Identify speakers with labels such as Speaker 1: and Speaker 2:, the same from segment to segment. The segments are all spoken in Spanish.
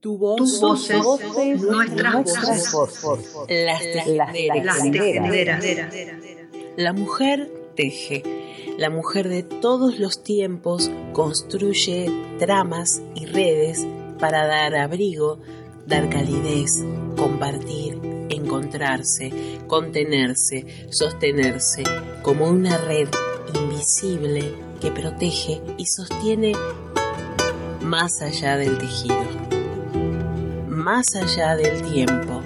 Speaker 1: Tu voz,
Speaker 2: voces,
Speaker 1: voces,
Speaker 2: nuestras
Speaker 1: nuestras
Speaker 2: voces.
Speaker 1: Las
Speaker 2: Las
Speaker 1: tejenderas. La mujer teje. La mujer de todos los tiempos construye tramas y redes para dar abrigo, dar calidez, compartir, encontrarse, contenerse, sostenerse, como una red invisible que protege y sostiene más allá del tejido, más allá del tiempo.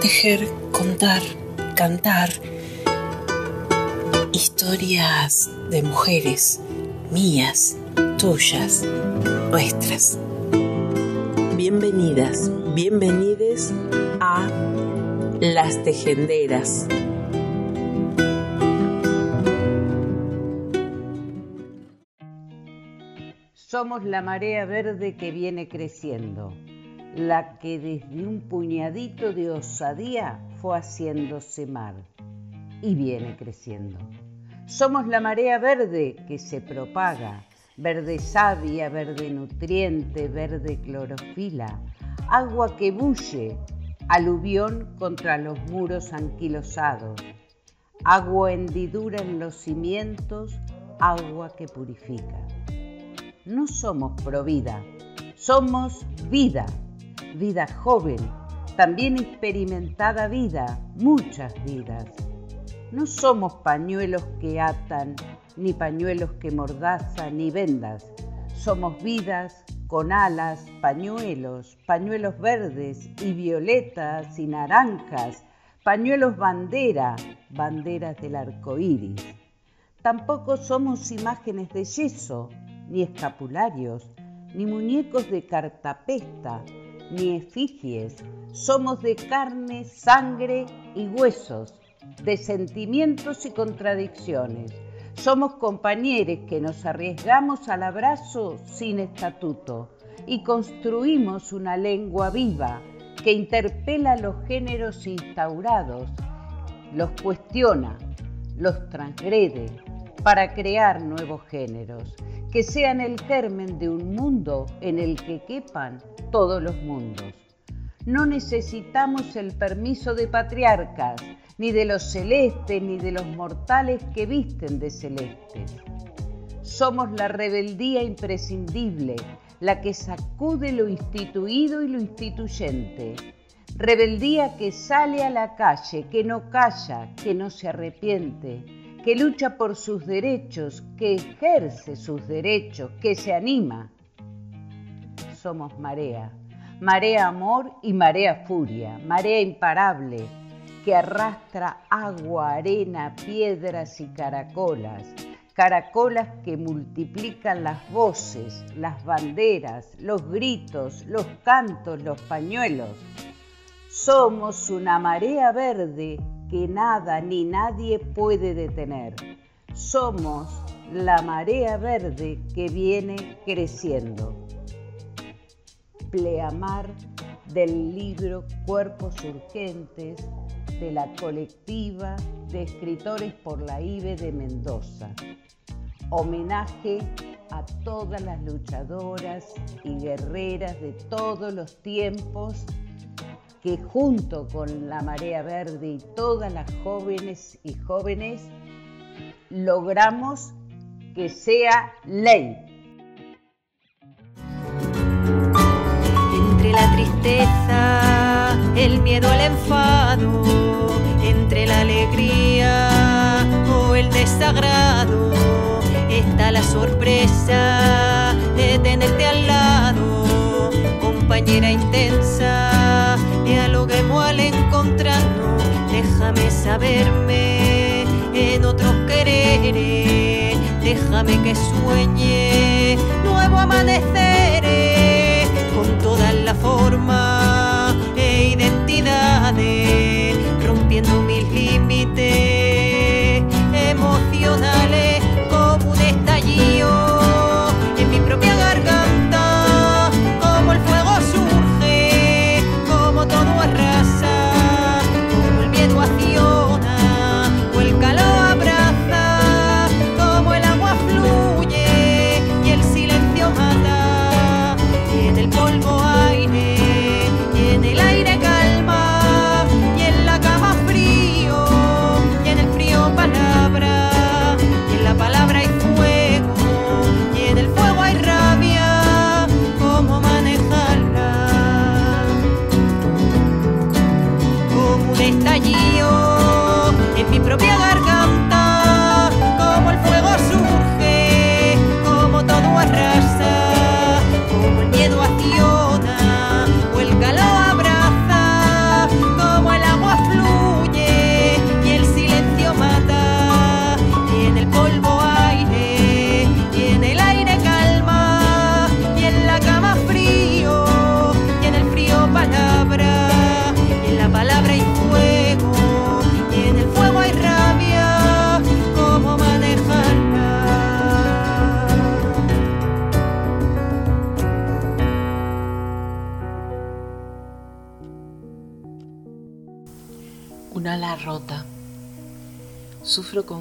Speaker 1: Tejer, contar, cantar, historias de mujeres, mías, tuyas, nuestras. Bienvenidas, bienvenides a Las Tejenderas.
Speaker 3: Somos la marea verde que viene creciendo, la que desde un puñadito de osadía fue haciéndose mar y viene creciendo. Somos la marea verde que se propaga, verde savia, verde nutriente, verde clorofila, agua que bulle, aluvión contra los muros anquilosados, agua hendidura en los cimientos, agua que purifica. No somos provida, somos vida, vida joven, también experimentada vida, muchas vidas. No somos pañuelos que atan, ni pañuelos que mordazan, ni vendas. Somos vidas con alas, pañuelos, pañuelos verdes y violetas y naranjas, pañuelos bandera, banderas del arco iris. Tampoco somos imágenes de yeso, ni escapularios, ni muñecos de cartapesta, ni efigies. Somos de carne, sangre y huesos, de sentimientos y contradicciones. Somos compañeros que nos arriesgamos al abrazo sin estatuto y construimos una lengua viva que interpela los géneros instaurados, los cuestiona, los transgrede para crear nuevos géneros que sean el germen de un mundo en el que quepan todos los mundos. No necesitamos el permiso de patriarcas, ni de los celestes, ni de los mortales que visten de celestes. Somos la rebeldía imprescindible, la que sacude lo instituido y lo instituyente. Rebeldía que sale a la calle, que no calla, que no se arrepiente, que lucha por sus derechos, que ejerce sus derechos, que se anima. Somos marea, marea amor y marea furia, marea imparable, que arrastra agua, arena, piedras y caracolas, caracolas que multiplican las voces, las banderas, los gritos, los cantos, los pañuelos. Somos una marea verde que nada ni nadie puede detener. Somos la marea verde que viene creciendo. Pleamar del libro Cuerpos Urgentes de la colectiva de escritores por la IBE de Mendoza. Homenaje a todas las luchadoras y guerreras de todos los tiempos que junto con la Marea Verde y todas las jóvenes y jóvenes logramos que sea ley.
Speaker 4: La tristeza, el miedo, el enfado, entre la alegría o el desagrado, está la sorpresa de tenerte al lado, compañera intensa, dialoguemos al encontrarnos, déjame saberme en otros quereres, déjame que sueñe nuevo amanecer formas e identidades, rompiendo mis límites emocionales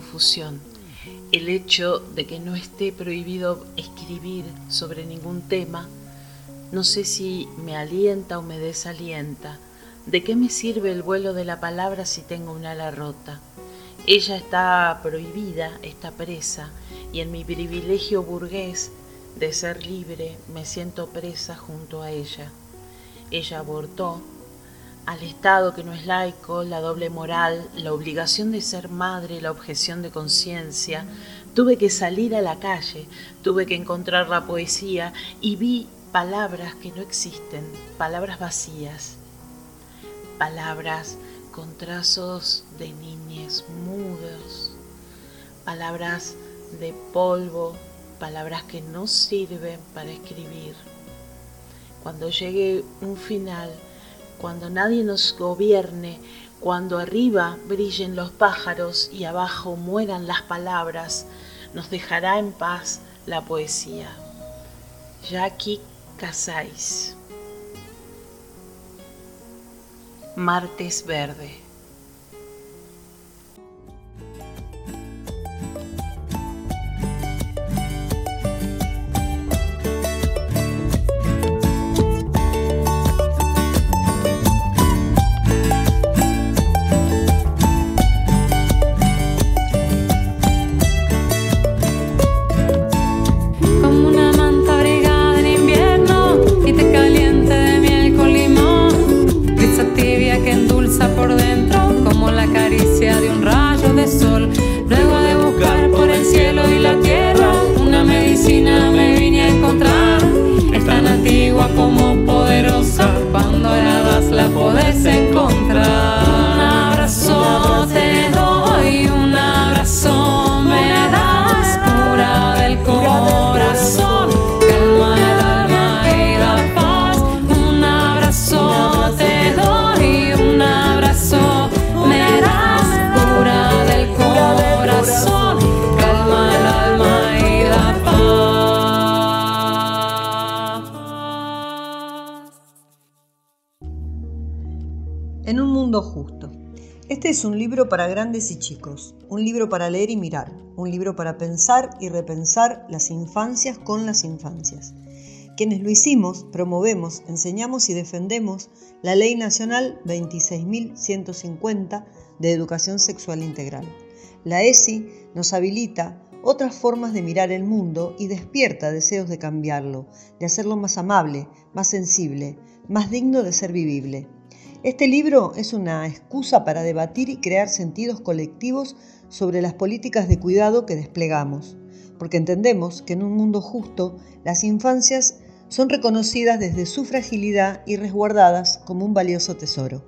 Speaker 1: confusión. El hecho de que no esté prohibido escribir sobre ningún tema, no sé si me alienta o me desalienta. ¿De qué me sirve el vuelo de la palabra si tengo un ala rota? Ella está prohibida, está presa, y en mi privilegio burgués de ser libre me siento presa junto a ella. Ella abortó, al Estado que no es laico, la doble moral, la obligación de ser madre, la objeción de conciencia. Tuve que salir a la calle, tuve que encontrar la poesía y vi palabras que no existen, palabras vacías, palabras con trazos de niñes mudos, palabras de polvo, palabras que no sirven para escribir. Cuando llegue un final, cuando nadie nos gobierne, cuando arriba brillen los pájaros y abajo mueran las palabras, nos dejará en paz la poesía. Jackie Casais. Martes Verde.
Speaker 2: Es un libro para grandes y chicos, un libro para leer y mirar, un libro para pensar y repensar las infancias con las infancias. Quienes lo hicimos, promovemos, enseñamos y defendemos la Ley Nacional 26.150 de Educación Sexual Integral. La ESI nos habilita otras formas de mirar el mundo y despierta deseos de cambiarlo, de hacerlo más amable, más sensible, más digno de ser vivible. Este libro es una excusa para debatir y crear sentidos colectivos sobre las políticas de cuidado que desplegamos, porque entendemos que en un mundo justo las infancias son reconocidas desde su fragilidad y resguardadas como un valioso tesoro.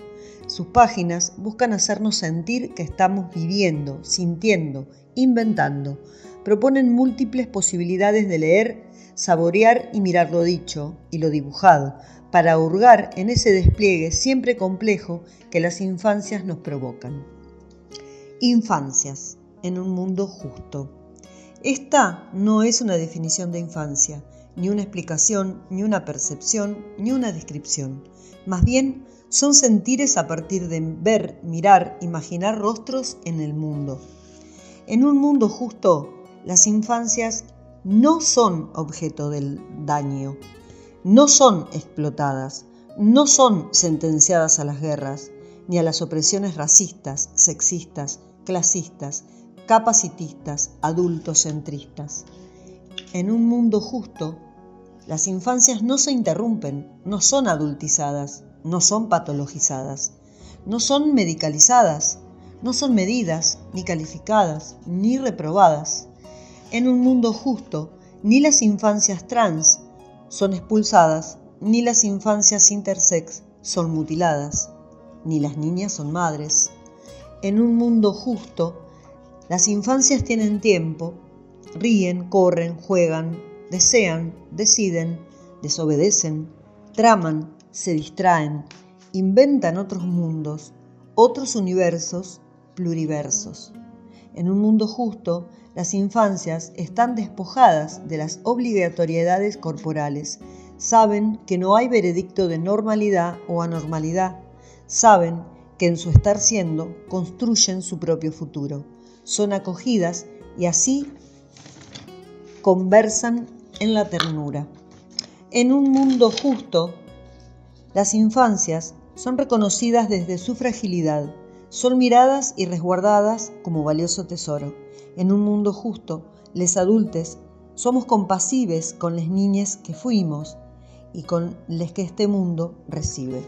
Speaker 2: Sus páginas buscan hacernos sentir que estamos viviendo, sintiendo, inventando. Proponen múltiples posibilidades de leer, saborear y mirar lo dicho y lo dibujado, para hurgar en ese despliegue siempre complejo que las infancias nos provocan. Infancias en un mundo justo. Esta no es una definición de infancia, ni una explicación, ni una percepción, ni una descripción. Más bien, son sentires a partir de ver, mirar, imaginar rostros en el mundo. En un mundo justo, las infancias no son objeto del daño, no son explotadas, no son sentenciadas a las guerras, ni a las opresiones racistas, sexistas, clasistas, capacitistas, adultocentristas. En un mundo justo, las infancias no se interrumpen, no son adultizadas, no son patologizadas, no son medicalizadas, no son medidas, ni calificadas, ni reprobadas. En un mundo justo, ni las infancias trans, son expulsadas, ni las infancias intersex son mutiladas, ni las niñas son madres. En un mundo justo, las infancias tienen tiempo, ríen, corren, juegan, desean, deciden, desobedecen, traman, se distraen, inventan otros mundos, otros universos, pluriversos. En un mundo justo, las infancias están despojadas de las obligatoriedades corporales. Saben que no hay veredicto de normalidad o anormalidad. Saben que en su estar siendo construyen su propio futuro. Son acogidas y así conversan en la ternura. En un mundo justo, las infancias son reconocidas desde su fragilidad, son miradas y resguardadas como valioso tesoro. En un mundo justo, les adultes somos compasibles con las niñas que fuimos y con les que este mundo recibe.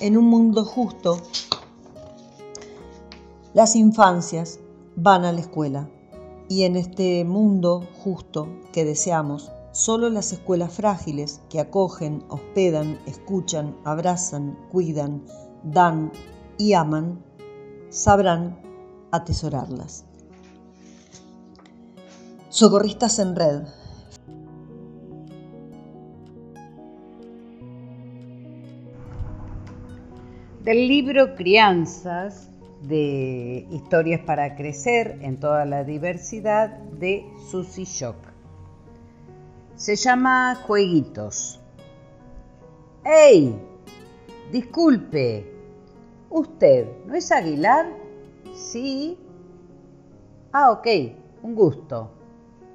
Speaker 2: En un mundo justo, las infancias van a la escuela y en este mundo justo que deseamos, solo las escuelas frágiles que acogen, hospedan, escuchan, abrazan, cuidan, dan y aman, sabrán atesorarlas. Socorristas en Red.
Speaker 3: Del libro Crianzas de Historias para Crecer en toda la diversidad de Susie Shock. Se llama Jueguitos. ¡Ey! Disculpe, ¿usted no es Aguilar? Sí. Ah, ok, un gusto.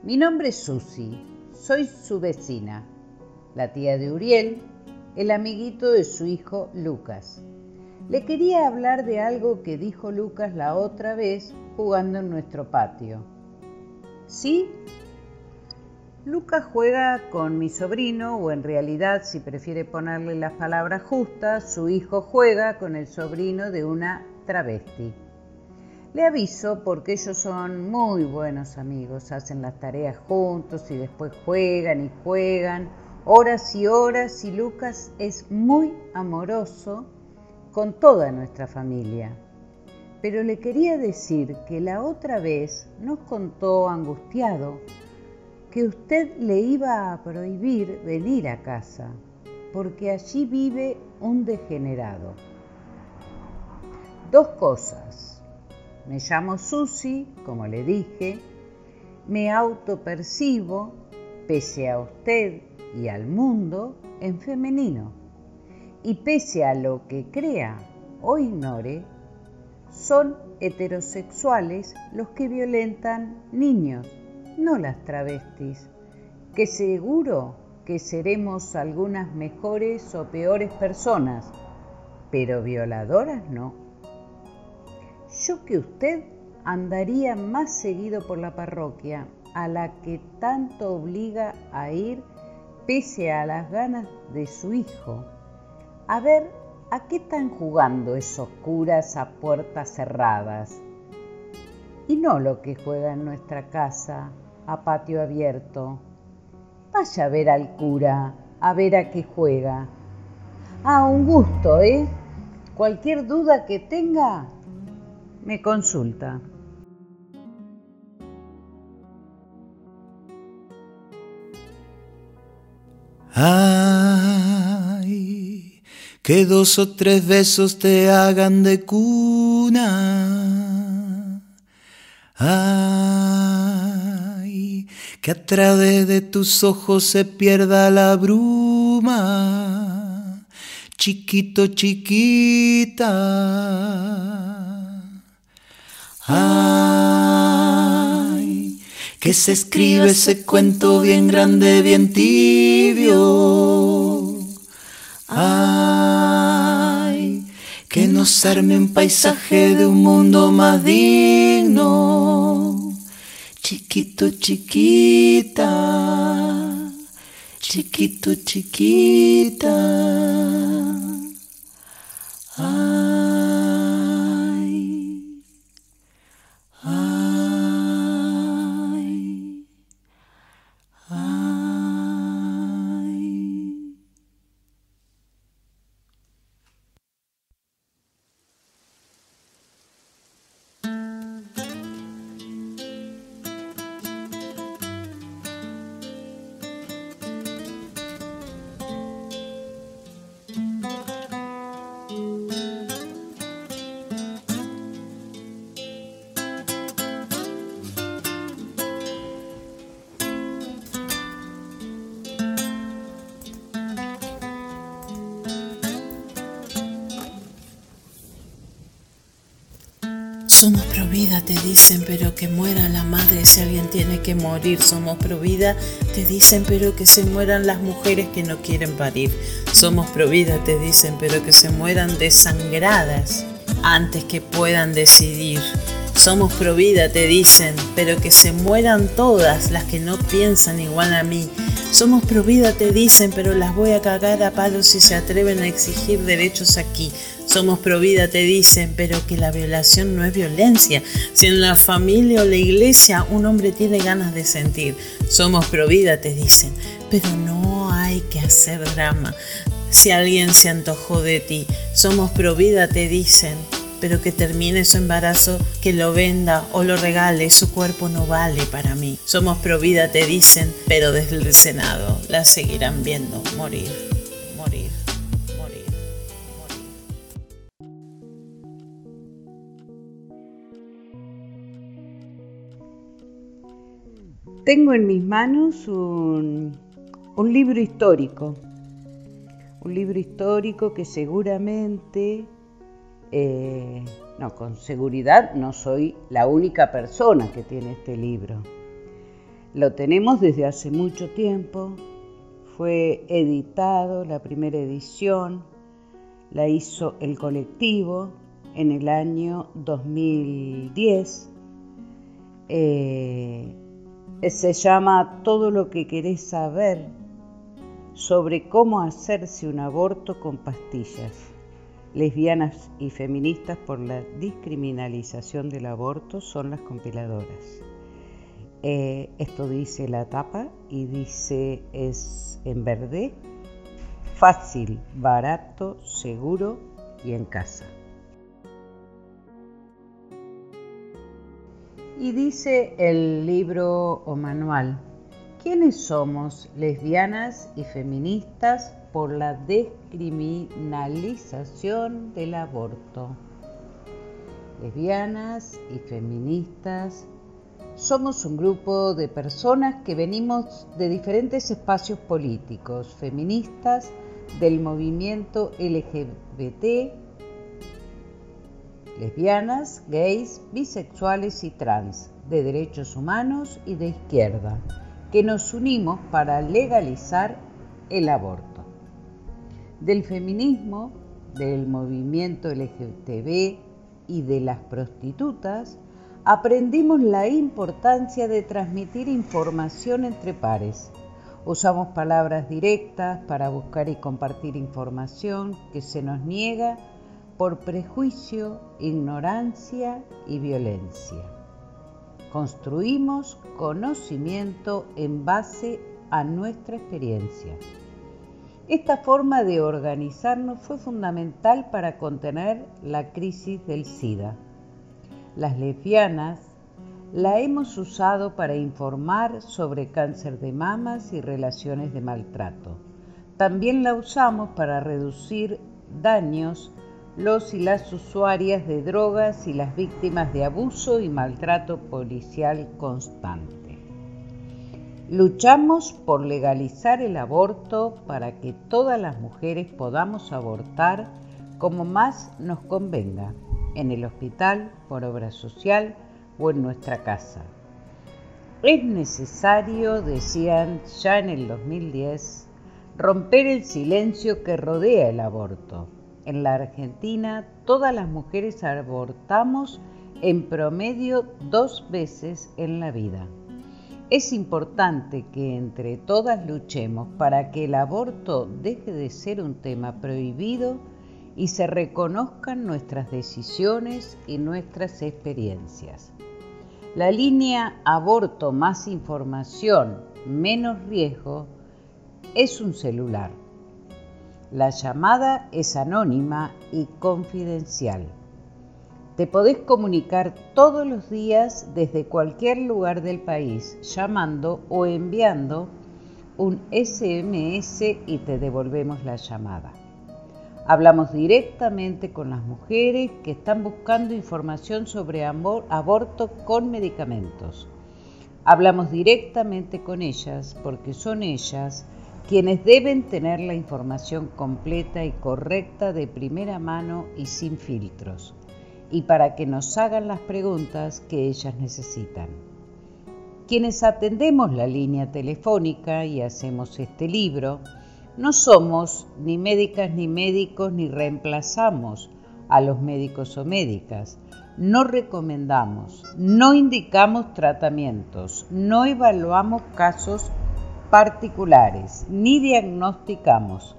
Speaker 3: Mi nombre es Susi, soy su vecina, la tía de Uriel, el amiguito de su hijo Lucas. Le quería hablar de algo que dijo Lucas la otra vez jugando en nuestro patio. ¿Sí? Lucas juega con mi sobrino, o en realidad, si prefiere ponerle las palabras justas, su hijo juega con el sobrino de una travesti. Le aviso porque ellos son muy buenos amigos, hacen las tareas juntos y después juegan y juegan horas y horas y Lucas es muy amoroso con toda nuestra familia. Pero le quería decir que la otra vez nos contó angustiado que usted le iba a prohibir venir a casa porque allí vive un degenerado. Dos cosas me llamo Susi, como le dije, me autopercibo, pese a usted y al mundo, en femenino. Y pese a lo que crea o ignore, son heterosexuales los que violentan niños, no las travestis, que seguro que seremos algunas mejores o peores personas, pero violadoras no yo que usted andaría más seguido por la parroquia, a la que tanto obliga a ir pese a las ganas de su hijo, a ver a qué están jugando esos curas a puertas cerradas. Y no lo que juega en nuestra casa, a patio abierto. Vaya a ver al cura, a ver a qué juega. Ah, un gusto, ¿eh? Cualquier duda que tenga, me consulta.
Speaker 5: Ay, que dos o tres besos te hagan de cuna. Ay, que a través de tus ojos se pierda la bruma. Chiquito, chiquita Ay, que se escribe ese cuento bien grande, bien tibio. Ay, que nos arme un paisaje de un mundo más digno. Chiquito, chiquita, chiquito, chiquita.
Speaker 1: Somos pro vida, te dicen, pero que se mueran las mujeres que no quieren parir. Somos pro vida, te dicen, pero que se mueran desangradas antes que puedan decidir. Somos pro vida, te dicen, pero que se mueran todas las que no piensan igual a mí. Somos pro vida, te dicen, pero las voy a cagar a palos si se atreven a exigir derechos aquí. Somos pro vida, te dicen, pero que la violación no es violencia. Si en la familia o la iglesia un hombre tiene ganas de sentir. Somos pro vida, te dicen, pero no hay que hacer drama. Si alguien se antojó de ti, somos pro vida, te dicen, pero que termine su embarazo, que lo venda o lo regale, su cuerpo no vale para mí. Somos pro vida, te dicen, pero desde el Senado la seguirán viendo morir,
Speaker 3: Tengo en mis manos un, libro histórico, un libro histórico que seguramente eh, no, con seguridad no soy la única persona que tiene este libro. Lo tenemos desde hace mucho tiempo. Fue editado, la primera edición la hizo el colectivo en el año 2010. Eh, se llama Todo lo que querés saber sobre cómo hacerse un aborto con pastillas lesbianas y feministas por la discriminalización del aborto son las compiladoras. Eh, esto dice la tapa y dice es en verde, fácil, barato, seguro y en casa. Y dice el libro o manual, ¿quiénes somos lesbianas y feministas por la descriminalización del aborto. Lesbianas y feministas somos un grupo de personas que venimos de diferentes espacios políticos, feministas, del movimiento LGBT, lesbianas, gays, bisexuales y trans, de derechos humanos y de izquierda, que nos unimos para legalizar el aborto del feminismo, del movimiento LGTB y de las prostitutas, aprendimos la importancia de transmitir información entre pares. Usamos palabras directas para buscar y compartir información que se nos niega por prejuicio, ignorancia y violencia. Construimos conocimiento en base a nuestra experiencia. Esta forma de organizarnos fue fundamental para contener la crisis del SIDA. Las lesbianas la hemos usado para informar sobre cáncer de mamas y relaciones de maltrato. También la usamos para reducir daños los y las usuarias de drogas y las víctimas de abuso y maltrato policial constante. Luchamos por legalizar el aborto para que todas las mujeres podamos abortar como más nos convenga, en el hospital, por obra social o en nuestra casa. Es necesario, decían ya en el 2010, romper el silencio que rodea el aborto. En la Argentina, todas las mujeres abortamos en promedio dos veces en la vida. Es importante que entre todas luchemos para que el aborto deje de ser un tema prohibido y se reconozcan nuestras decisiones y nuestras experiencias. La línea aborto más información, menos riesgo es un celular. La llamada es anónima y confidencial. Te podés comunicar todos los días desde cualquier lugar del país llamando o enviando un SMS y te devolvemos la llamada. Hablamos directamente con las mujeres que están buscando información sobre aborto con medicamentos. Hablamos directamente con ellas porque son ellas quienes deben tener la información completa y correcta de primera mano y sin filtros y para que nos hagan las preguntas que ellas necesitan. Quienes atendemos la línea telefónica y hacemos este libro, no somos ni médicas ni médicos ni reemplazamos a los médicos o médicas. No recomendamos, no indicamos tratamientos, no evaluamos casos particulares, ni diagnosticamos.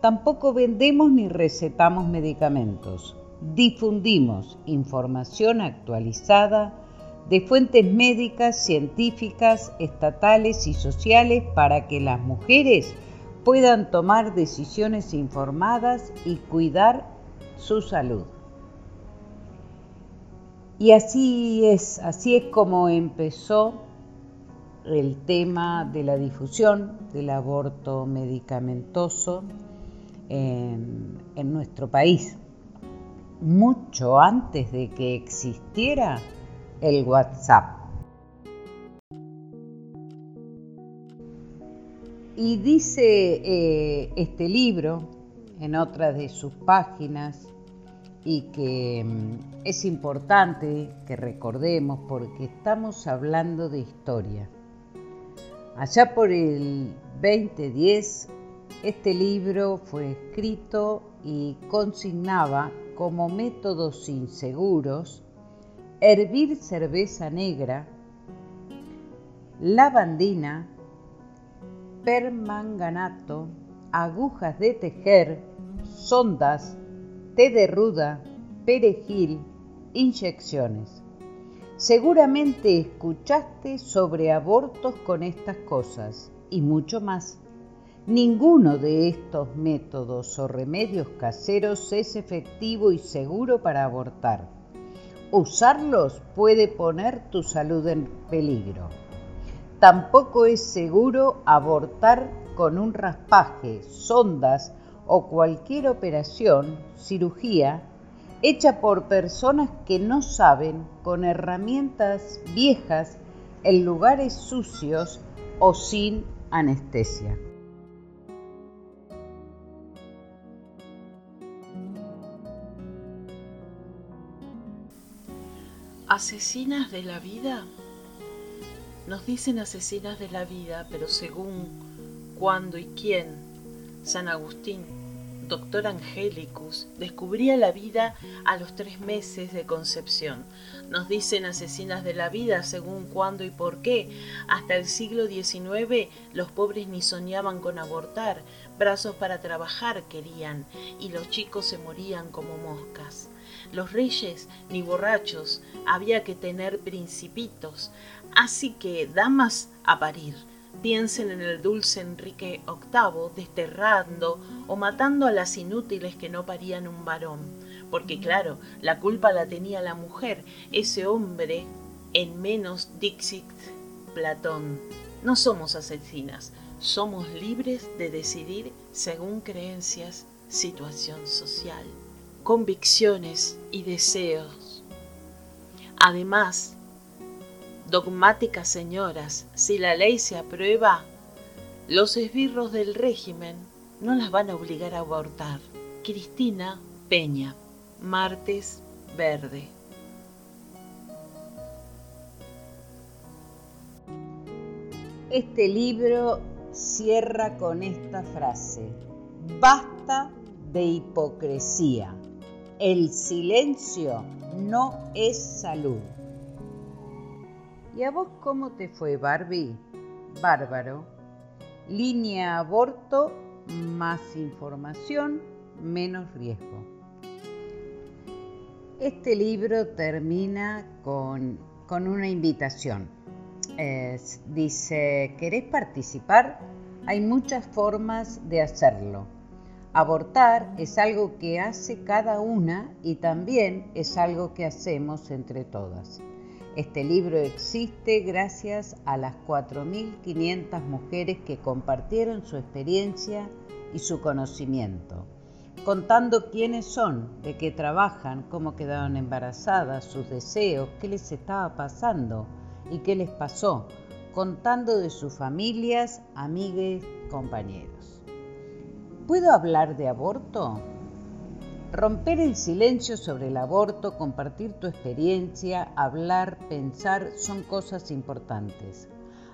Speaker 3: Tampoco vendemos ni recetamos medicamentos. Difundimos información actualizada de fuentes médicas, científicas, estatales y sociales para que las mujeres puedan tomar decisiones informadas y cuidar su salud. Y así es, así es como empezó el tema de la difusión del aborto medicamentoso en, nuestro país, mucho antes de que existiera el WhatsApp. Y dice eh, este libro en otra de sus páginas y que mm, es importante que recordemos porque estamos hablando de historia. Allá por el 2010, este libro fue escrito y consignaba como métodos inseguros hervir cerveza negra, lavandina, permanganato, agujas de tejer, sondas, té de ruda, perejil, inyecciones. Seguramente escuchaste sobre abortos con estas cosas y mucho más. Ninguno de estos métodos o remedios caseros es efectivo y seguro para abortar. Usarlos puede poner tu salud en peligro. Tampoco es seguro abortar con un raspaje, sondas o cualquier operación, cirugía, hecha por personas que no saben con herramientas viejas en lugares sucios o sin anestesia.
Speaker 1: ¿Asesinas de la vida? Nos dicen asesinas de la vida, pero según cuándo y quién, San Agustín, doctor Angelicus, descubría la vida a los tres meses de concepción. Nos dicen asesinas de la vida según cuándo y por qué. Hasta el siglo XIX los pobres ni soñaban con abortar, brazos para trabajar querían, y los chicos se morían como moscas. Los reyes ni borrachos, había que tener principitos, así que damas a parir. Piensen en el dulce Enrique VIII desterrando o matando a las inútiles que no parían un varón, porque claro, la culpa la tenía la mujer, ese hombre en menos Dixit Platón. No somos asesinas, somos libres de decidir según creencias, situación social convicciones y deseos. Además, dogmáticas señoras, si la ley se aprueba, los esbirros del régimen no las van a obligar a abortar. Cristina Peña, martes verde.
Speaker 3: Este libro cierra con esta frase, basta de hipocresía. El silencio no es salud. ¿Y a vos cómo te fue, Barbie? Bárbaro. Línea aborto, más información, menos riesgo. Este libro termina con, una invitación. dice, ¿querés participar? Hay muchas formas de hacerlo Abortar es algo que hace cada una y también es algo que hacemos entre todas. Este libro existe gracias a las 4.500 mujeres que compartieron su experiencia y su conocimiento, contando quiénes son, de qué trabajan, cómo quedaron embarazadas, sus deseos, qué les estaba pasando y qué les pasó, contando de sus familias, amigues, compañeros. ¿Puedo hablar de aborto? Romper el silencio sobre el aborto, compartir tu experiencia, hablar, pensar, son cosas importantes.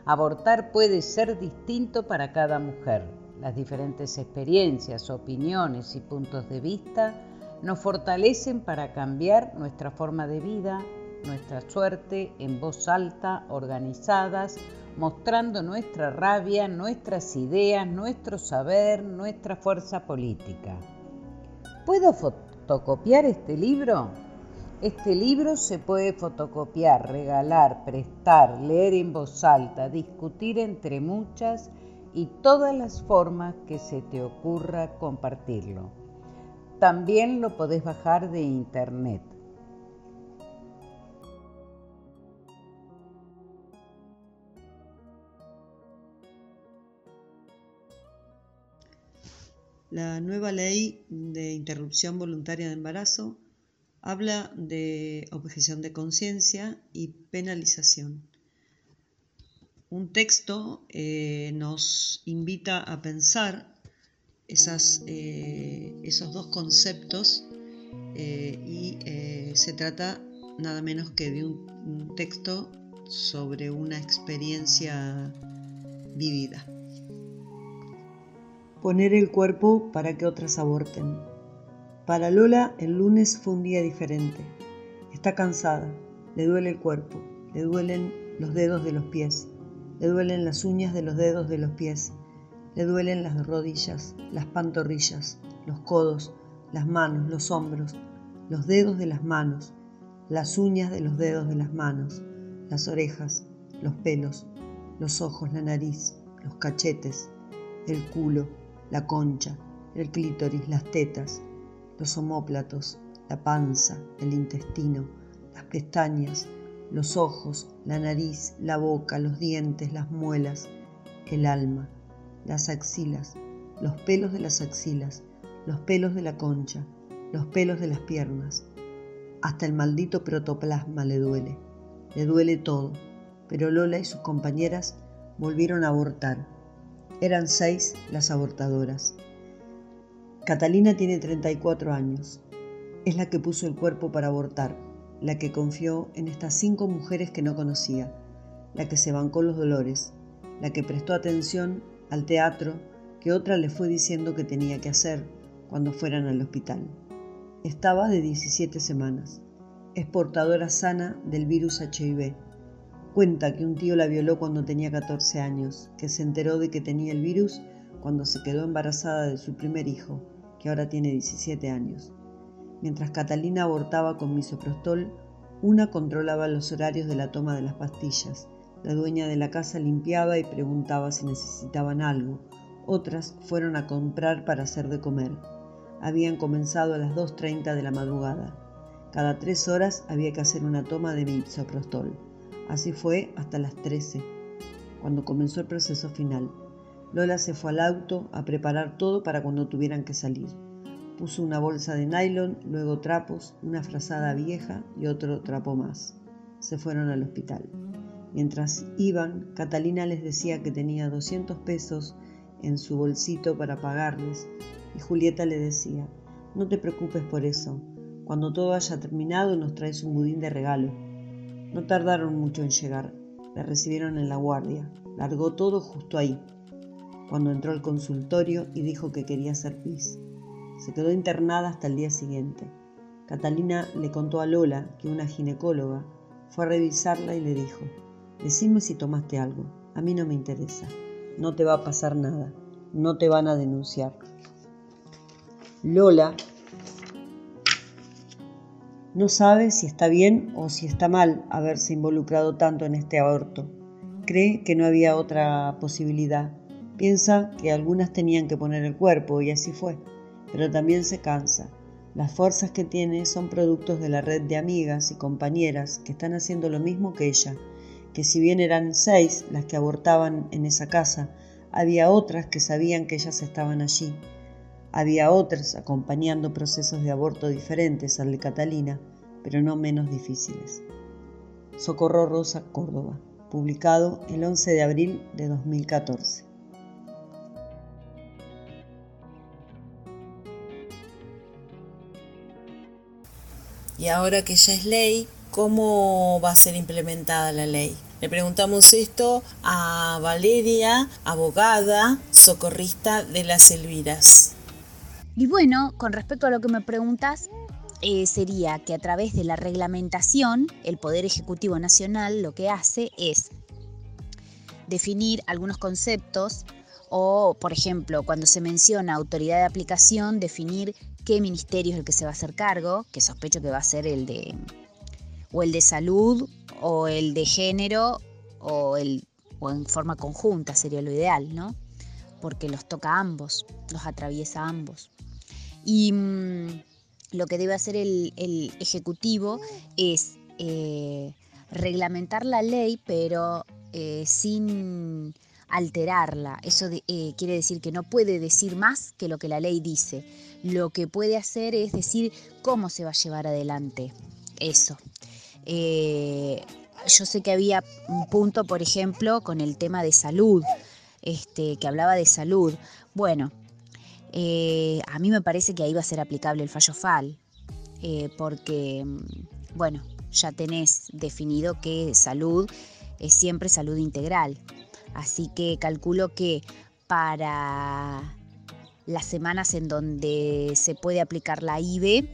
Speaker 3: Abortar puede ser distinto para cada mujer. Las diferentes experiencias, opiniones y puntos de vista nos fortalecen para cambiar nuestra forma de vida, nuestra suerte en voz alta, organizadas, mostrando nuestra rabia, nuestras ideas, nuestro saber, nuestra fuerza política. ¿Puedo fotocopiar este libro? Este libro se puede fotocopiar, regalar, prestar, leer en voz alta, discutir entre muchas y todas las formas que se te ocurra compartirlo. También lo podés bajar de internet.
Speaker 2: La nueva ley de interrupción voluntaria de embarazo habla de objeción de conciencia y penalización. Un texto eh, nos invita a pensar eh, esos dos conceptos eh, y se trata nada menos que de un texto sobre una experiencia vivida poner el cuerpo para que otras aborten. Para Lola el lunes fue un día diferente. Está cansada, le duele el cuerpo, le duelen los dedos de los pies, le duelen las uñas de los dedos de los pies, le duelen las rodillas, las pantorrillas, los codos, las manos, los hombros, los dedos de las manos, las uñas de los dedos de las manos, las orejas, los pelos, los ojos, la nariz, los cachetes, el culo, la concha, el clítoris, las tetas, los omóplatos, la panza, el intestino, las pestañas, los ojos, la nariz, la boca, los dientes, las muelas, el alma, las axilas, los pelos de las axilas, los pelos de la concha, los pelos de las piernas. Hasta el maldito protoplasma le duele, le duele todo, pero Lola y sus compañeras volvieron a abortar eran seis las abortadoras. Catalina tiene 34 años. Es la que puso el cuerpo para abortar, la que confió en estas cinco mujeres que no conocía, la que se bancó los dolores, la que prestó atención al teatro que otra le fue diciendo que tenía que hacer cuando fueran al hospital. Estaba de 17 semanas. Es portadora sana del virus HIV Cuenta que un tío la violó cuando tenía 14 años, que se enteró de que tenía el virus cuando se quedó embarazada de su primer hijo, que ahora tiene 17 años. Mientras Catalina abortaba con misoprostol, una controlaba los horarios de la toma de las pastillas, la dueña de la casa limpiaba y preguntaba si necesitaban algo, otras fueron a comprar para hacer de comer. Habían comenzado a las 2.30 de la madrugada. Cada tres horas había que hacer una toma de misoprostol. Así fue hasta las 13, cuando comenzó el proceso final. Lola se fue al auto a preparar todo para cuando tuvieran que salir. Puso una bolsa de nylon, luego trapos, una frazada vieja y otro trapo más. Se fueron al hospital. Mientras iban, Catalina les decía que tenía 200 pesos en su bolsito para pagarles y Julieta le decía, no te preocupes por eso, cuando todo haya terminado nos traes un budín de regalo. No tardaron mucho en llegar. La recibieron en la guardia. Largó todo justo ahí, cuando entró al consultorio y dijo que quería hacer pis. Se quedó internada hasta el día siguiente. Catalina le contó a Lola que una ginecóloga fue a revisarla y le dijo, decime si tomaste algo, a mí no me interesa, no te va a pasar nada, no te van a denunciar. Lola no sabe si está bien o si está mal haberse involucrado tanto en este aborto. Cree que no había otra posibilidad. Piensa que algunas tenían que poner el cuerpo y así fue. Pero también se cansa. Las fuerzas que tiene son productos de la red de amigas y compañeras que están haciendo lo mismo que ella, que si bien eran seis las que abortaban en esa casa, había otras que sabían que ellas estaban allí había otras acompañando procesos de aborto diferentes al de Catalina, pero no menos difíciles. Socorro Rosa, Córdoba, publicado el 11 de abril de 2014.
Speaker 6: Y ahora que ya es ley, ¿cómo va a ser implementada la ley? Le preguntamos esto a Valeria, abogada, socorrista de las Elviras.
Speaker 7: Y bueno, con respecto a lo que me preguntas, eh, sería que a través de la reglamentación, el Poder Ejecutivo Nacional lo que hace es definir algunos conceptos o, por ejemplo, cuando se menciona autoridad de aplicación, definir qué ministerio es el que se va a hacer cargo, que sospecho que va a ser el de o el de salud o el de género o el o en forma conjunta sería lo ideal, ¿no? Porque los toca a ambos, los atraviesa a ambos. Y mm, lo que debe hacer el, Ejecutivo es eh, reglamentar la ley, pero eh, sin alterarla. Eso eh, quiere decir que no puede decir más que lo que la ley dice. Lo que puede hacer es decir cómo se va a llevar adelante eso. yo sé que había un punto, por ejemplo, con el tema de salud, este, que hablaba de salud. Bueno, eh, a mí me parece que ahí va a ser aplicable el fallo FAL, eh, porque, mm, bueno, ya tenés definido que salud es siempre salud integral. Así que calculo que para las semanas en donde se puede aplicar la IBE,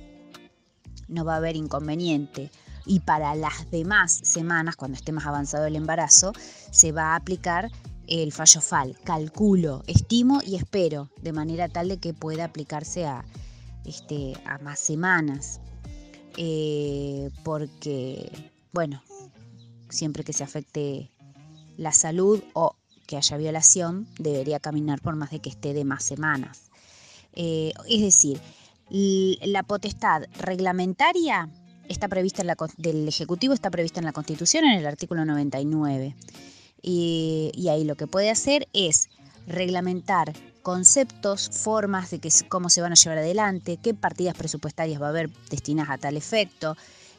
Speaker 7: no va a haber inconveniente. Y para las demás semanas, cuando esté más avanzado el embarazo, se va a aplicar el fallo FAL. Calculo, estimo y espero, de manera tal de que pueda aplicarse a, este, a más semanas. Eh, porque, bueno, siempre que se afecte la salud o que haya violación, debería caminar por más de que esté de más semanas. Eh, es decir, la potestad reglamentaria está prevista en la, del Ejecutivo está prevista en la Constitución en el artículo 99. Y, ahí lo que puede hacer es reglamentar conceptos, formas de que, cómo se van a llevar adelante, qué partidas presupuestarias va a haber destinadas a tal efecto.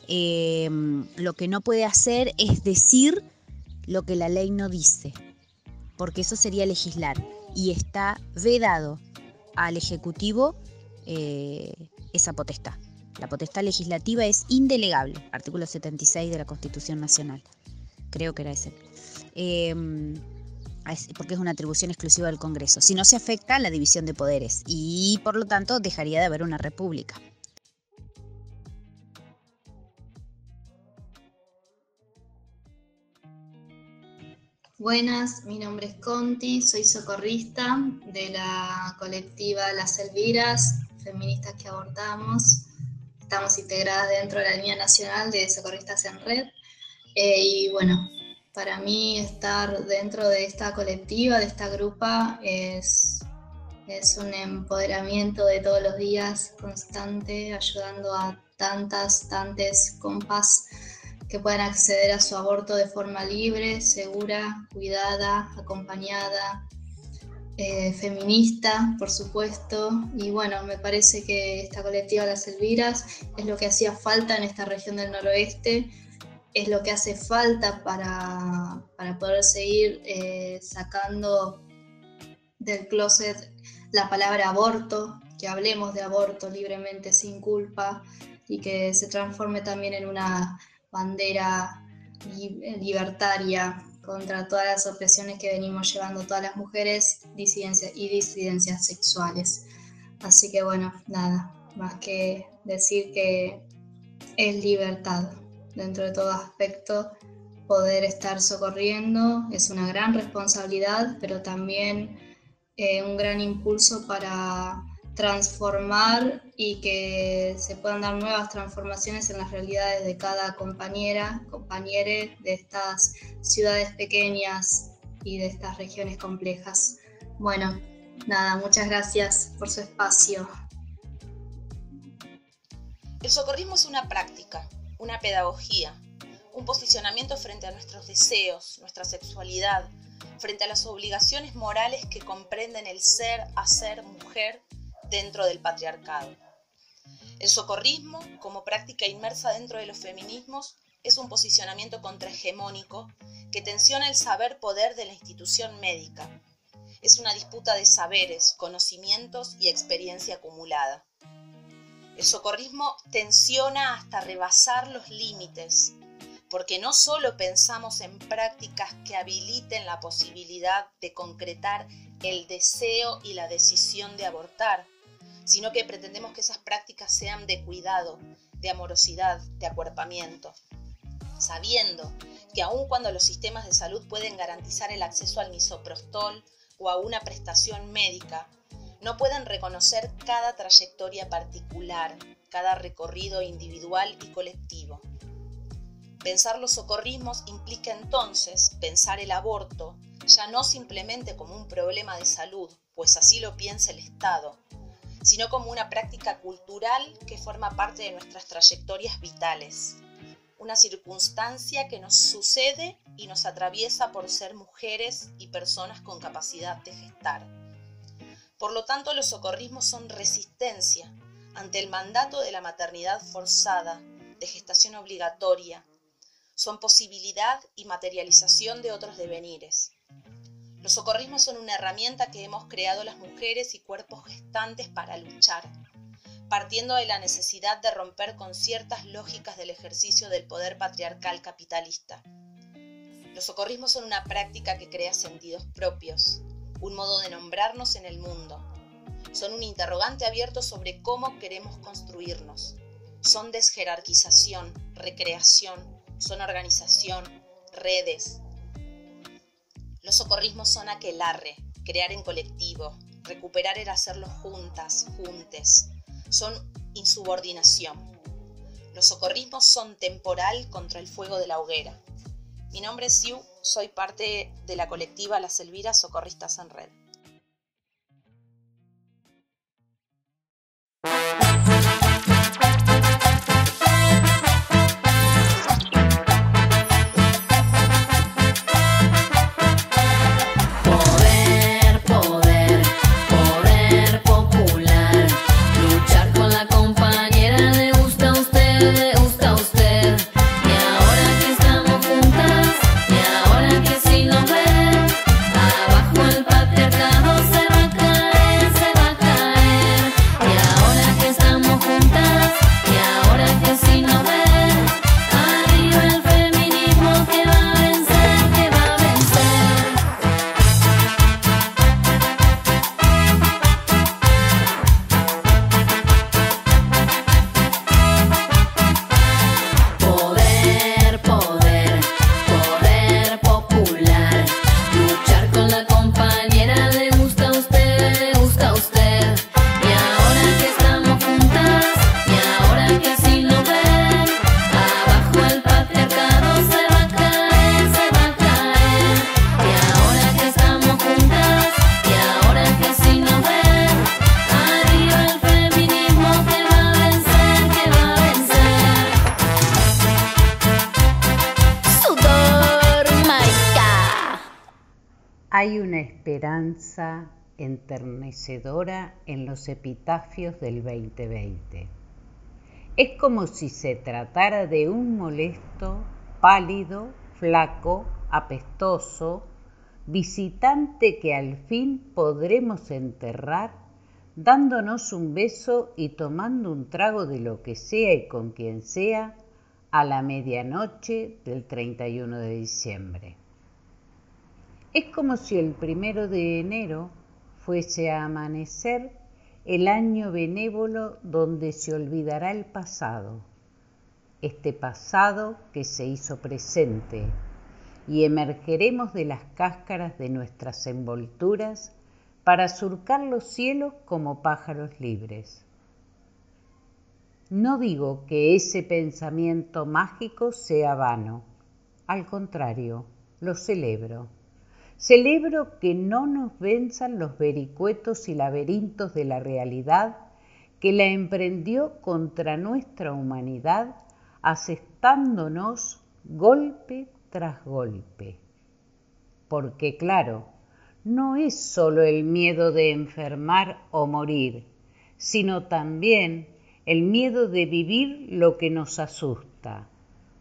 Speaker 7: Em, lo que no puede hacer es decir lo que la ley no dice, porque eso sería legislar y está vedado al Ejecutivo eh, esa potestad. La potestad legislativa es indelegable, artículo 76 de la Constitución Nacional. Creo que era ese. Em, porque es una atribución exclusiva del Congreso, si no se afecta la división de poderes y por lo tanto dejaría de haber una república.
Speaker 8: Buenas, mi nombre es Conti, soy socorrista de la colectiva Las Elviras, feministas que abortamos. Estamos integradas dentro de la línea nacional de socorristas en red. Eh, y bueno, para mí estar dentro de esta colectiva, de esta grupa, es, es un empoderamiento de todos los días constante, ayudando a tantas, tantas compas que puedan acceder a su aborto de forma libre, segura, cuidada, acompañada, eh, feminista, por supuesto. Y bueno, me parece que esta colectiva Las Elviras es lo que hacía falta en esta región del noroeste es lo que hace falta para, poder seguir eh, sacando del closet la palabra aborto, que hablemos de aborto libremente, sin culpa, y que se transforme también en una bandera libertaria contra todas las opresiones que venimos llevando todas las mujeres disidencias y disidencias sexuales. Así que bueno, nada, más que decir que es libertad dentro de todo aspecto, poder estar socorriendo es una gran responsabilidad, pero también eh, un gran impulso para transformar y que se puedan dar nuevas transformaciones en las realidades de cada compañera, compañere de estas ciudades pequeñas y de estas regiones complejas. Bueno, nada, muchas gracias por su espacio.
Speaker 9: El socorrismo es una práctica, una pedagogía, un posicionamiento frente a nuestros deseos, nuestra sexualidad, frente a las obligaciones morales que comprenden el ser, hacer mujer dentro del patriarcado. El socorrismo, como práctica inmersa dentro de los feminismos, es un posicionamiento contrahegemónico que tensiona el saber poder de la institución médica. Es una disputa de saberes, conocimientos y experiencia acumulada. El socorrismo tensiona hasta rebasar los límites, porque no solo pensamos en prácticas que habiliten la posibilidad de concretar el deseo y la decisión de abortar, sino que pretendemos que esas prácticas sean de cuidado, de amorosidad, de acuerpamiento, sabiendo que aun cuando los sistemas de salud pueden garantizar el acceso al misoprostol o a una prestación médica, no pueden reconocer cada trayectoria particular, cada recorrido individual y colectivo. Pensar los socorrismos implica entonces pensar el aborto ya no simplemente como un problema de salud, pues así lo piensa el Estado, sino como una práctica cultural que forma parte de nuestras trayectorias vitales, una circunstancia que nos sucede y nos atraviesa por ser mujeres y personas con capacidad de gestar. Por lo tanto, los socorrismos son resistencia ante el mandato de la maternidad forzada, de gestación obligatoria, son posibilidad y materialización de otros devenires. Los socorrismos son una herramienta que hemos creado las mujeres y cuerpos gestantes para luchar, partiendo de la necesidad de romper con ciertas lógicas del ejercicio del poder patriarcal capitalista. Los socorrismos son una práctica que crea sentidos propios, un modo de nombrarnos en el mundo. Son un interrogante abierto sobre cómo queremos construirnos. Son desjerarquización, recreación, son organización, redes, los socorrismos son aquelarre, crear en colectivo, recuperar el hacerlo juntas, juntes. Son insubordinación. Los socorrismos son temporal contra el fuego de la hoguera. Mi nombre es Siu, soy parte de la colectiva Las Elviras Socorristas en Red.
Speaker 3: Enternecedora en los epitafios del 2020. Es como si se tratara de un molesto, pálido, flaco, apestoso, visitante que al fin podremos enterrar dándonos un beso y tomando un trago de lo que sea y con quien sea a la medianoche del 31 de diciembre. Es como si el primero de enero fuese a amanecer el año benévolo donde se olvidará el pasado, este pasado que se hizo presente, y emergeremos de las cáscaras de nuestras envolturas para surcar los cielos como pájaros libres. No digo que ese pensamiento mágico sea vano, al contrario, lo celebro. Celebro que no nos venzan los vericuetos y laberintos de la realidad que la emprendió contra nuestra humanidad, asestándonos golpe tras golpe. Porque claro, no es sólo el miedo de enfermar o morir, sino también el miedo de vivir lo que nos asusta,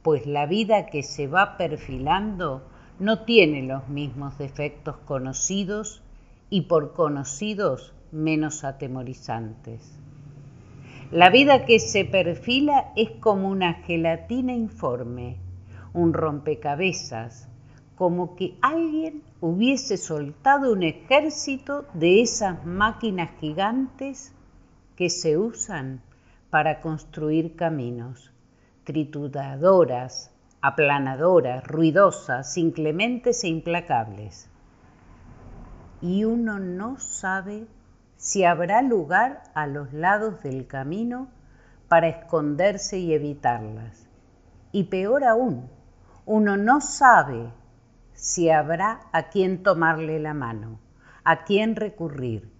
Speaker 3: pues la vida que se va perfilando no tiene los mismos defectos conocidos y por conocidos menos atemorizantes. La vida que se perfila es como una gelatina informe, un rompecabezas, como que alguien hubiese soltado un ejército de esas máquinas gigantes que se usan para construir caminos, trituradoras, aplanadoras, ruidosas, inclementes e implacables. Y uno no sabe si habrá lugar a los lados del camino para esconderse y evitarlas. Y peor aún, uno no sabe si habrá a quien tomarle la mano, a quien recurrir.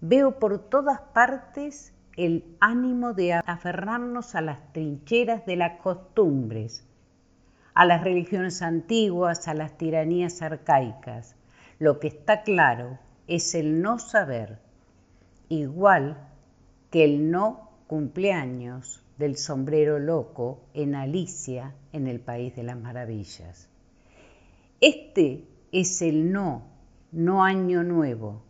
Speaker 3: Veo por todas partes el ánimo de aferrarnos a las trincheras de las costumbres, a las religiones antiguas, a las tiranías arcaicas. Lo que está claro es el no saber, igual que el no cumpleaños del sombrero loco en Alicia en el País de las Maravillas. Este es el no, no año nuevo.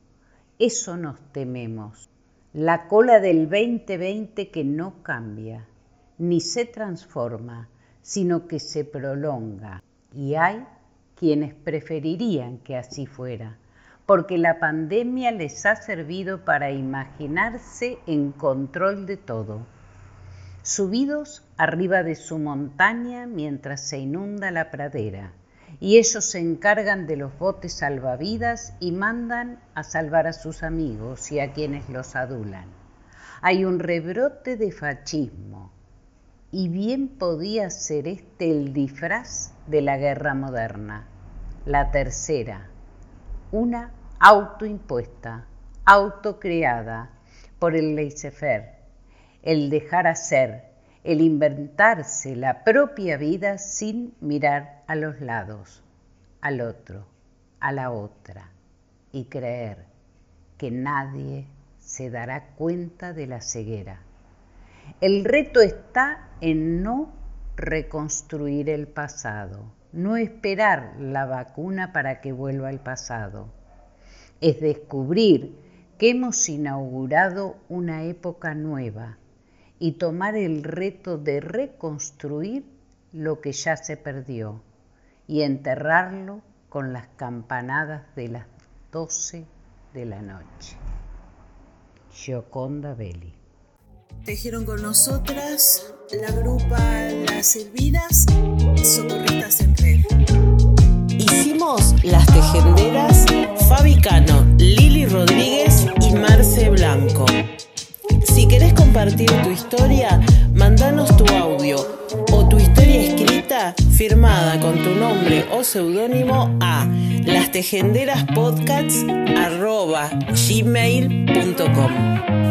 Speaker 3: Eso nos tememos. La cola del 2020 que no cambia, ni se transforma, sino que se prolonga. Y hay quienes preferirían que así fuera, porque la pandemia les ha servido para imaginarse en control de todo. Subidos arriba de su montaña mientras se inunda la pradera, y ellos se encargan de los botes salvavidas y mandan a salvar a sus amigos y a quienes los adulan. Hay un rebrote de fascismo, y bien podía ser este el disfraz de la guerra moderna la tercera, una autoimpuesta, autocreada por el laissez-faire, el dejar hacer, el inventarse la propia vida sin mirar a los lados, al otro, a la otra, y creer que nadie se dará cuenta de la ceguera. El reto está en no reconstruir el pasado, no esperar la vacuna para que vuelva al pasado. Es descubrir que hemos inaugurado una época nueva y tomar el reto de reconstruir lo que ya se perdió y enterrarlo con las campanadas de las 12 de la noche. Gioconda Belli.
Speaker 6: Tejieron con nosotras la grupa Las Elviras, Socorristas en Red.
Speaker 10: Hicimos las tejenderas Fabi Cano, Lili Rodríguez y Marce Blanco. Si querés compartir tu historia, mandanos tu audio o tu historia escrita firmada con tu nombre o seudónimo a lastejenderspodcasts.gmail.com